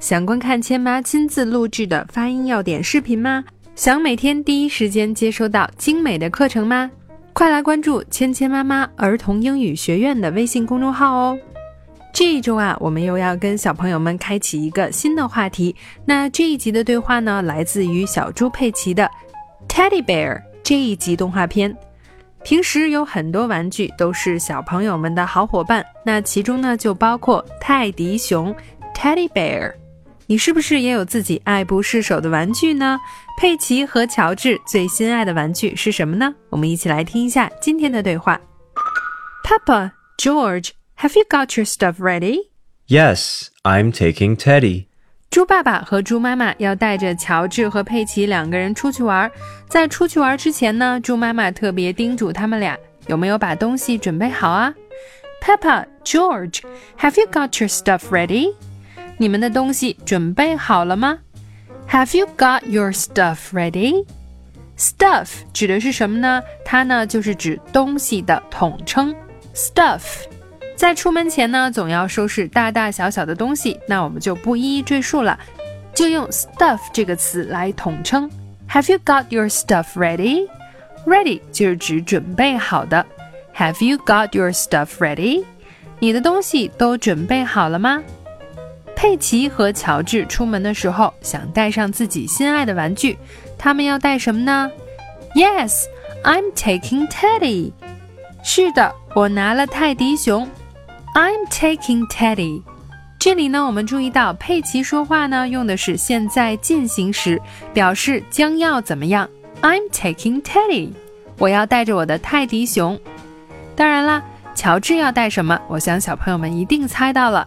想观看千妈亲自录制的发音要点视频吗？想每天第一时间接收到精美的课程吗？快来关注芊芊妈妈儿童英语学院的微信公众号哦！这一周啊，我们又要跟小朋友们开启一个新的话题。那这一集的对话呢，来自于小猪佩奇的《Teddy Bear》这一集动画片。平时有很多玩具都是小朋友们的好伙伴，那其中呢就包括泰迪熊 （Teddy Bear）。你是不是也有自己爱不释手的玩具呢？佩奇和乔治最心爱的玩具是什么呢？我们一起来听一下今天的对话。Papa, George, have you got your stuff ready? Yes, I'm taking Teddy. 猪爸爸和猪妈妈要带着乔治和佩奇两个人出去玩。在出去玩之前呢，猪妈妈特别叮嘱他们俩有没有把东西准备好啊？Papa, George, have you got your stuff ready? 你们的东西准备好了吗？Have you got your stuff ready? Stuff 指的是什么呢？它呢就是指东西的统称。Stuff 在出门前呢，总要收拾大大小小的东西，那我们就不一一赘述了，就用 stuff 这个词来统称。Have you got your stuff ready? Ready 就是指准备好的。Have you got your stuff ready? 你的东西都准备好了吗？佩奇和乔治出门的时候想带上自己心爱的玩具，他们要带什么呢？Yes, I'm taking Teddy. 是的，我拿了泰迪熊。I'm taking Teddy。这里呢，我们注意到佩奇说话呢用的是现在进行时，表示将要怎么样。I'm taking Teddy。我要带着我的泰迪熊。当然啦，乔治要带什么？我想小朋友们一定猜到了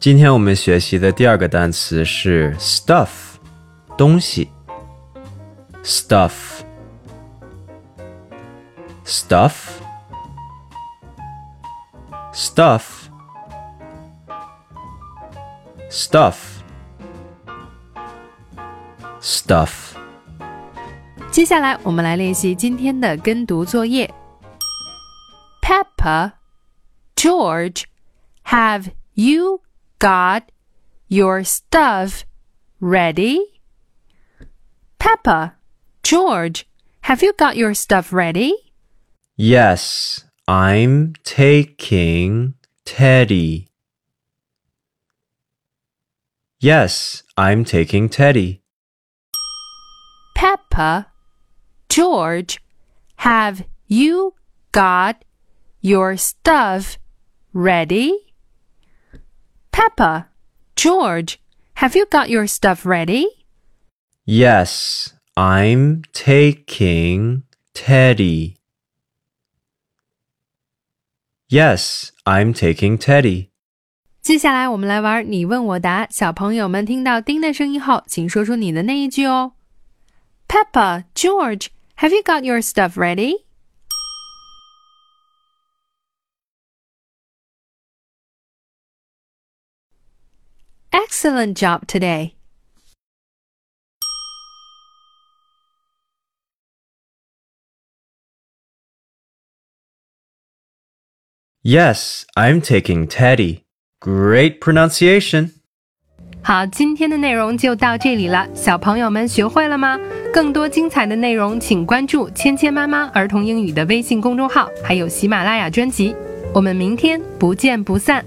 今天我们学习的第二个单词是 stuff，东西。stuff，stuff，stuff，stuff。接下来我们来练习今天的跟读作业。Peppa, George, have you got your stuff ready? Peppa, George, have you got your stuff ready? Yes, I'm taking Teddy. Yes, I'm taking Teddy. Peppa, George, have you got your stuff ready? Peppa, George, have you got your stuff ready? Yes, I'm taking Teddy. Yes, I'm taking Teddy. 接下来我们来玩你问我答。小朋友们听到“叮”的声音后，请说出你的那一句哦。Peppa, George, have you got your stuff ready? Excellent job today. Yes, I'm taking Teddy. Great pronunciation. 好，今天的内容就到这里了，小朋友们学会了吗？更多精彩的内容，请关注“芊芊妈妈儿童英语”的微信公众号，还有喜马拉雅专辑。我们明天不见不散。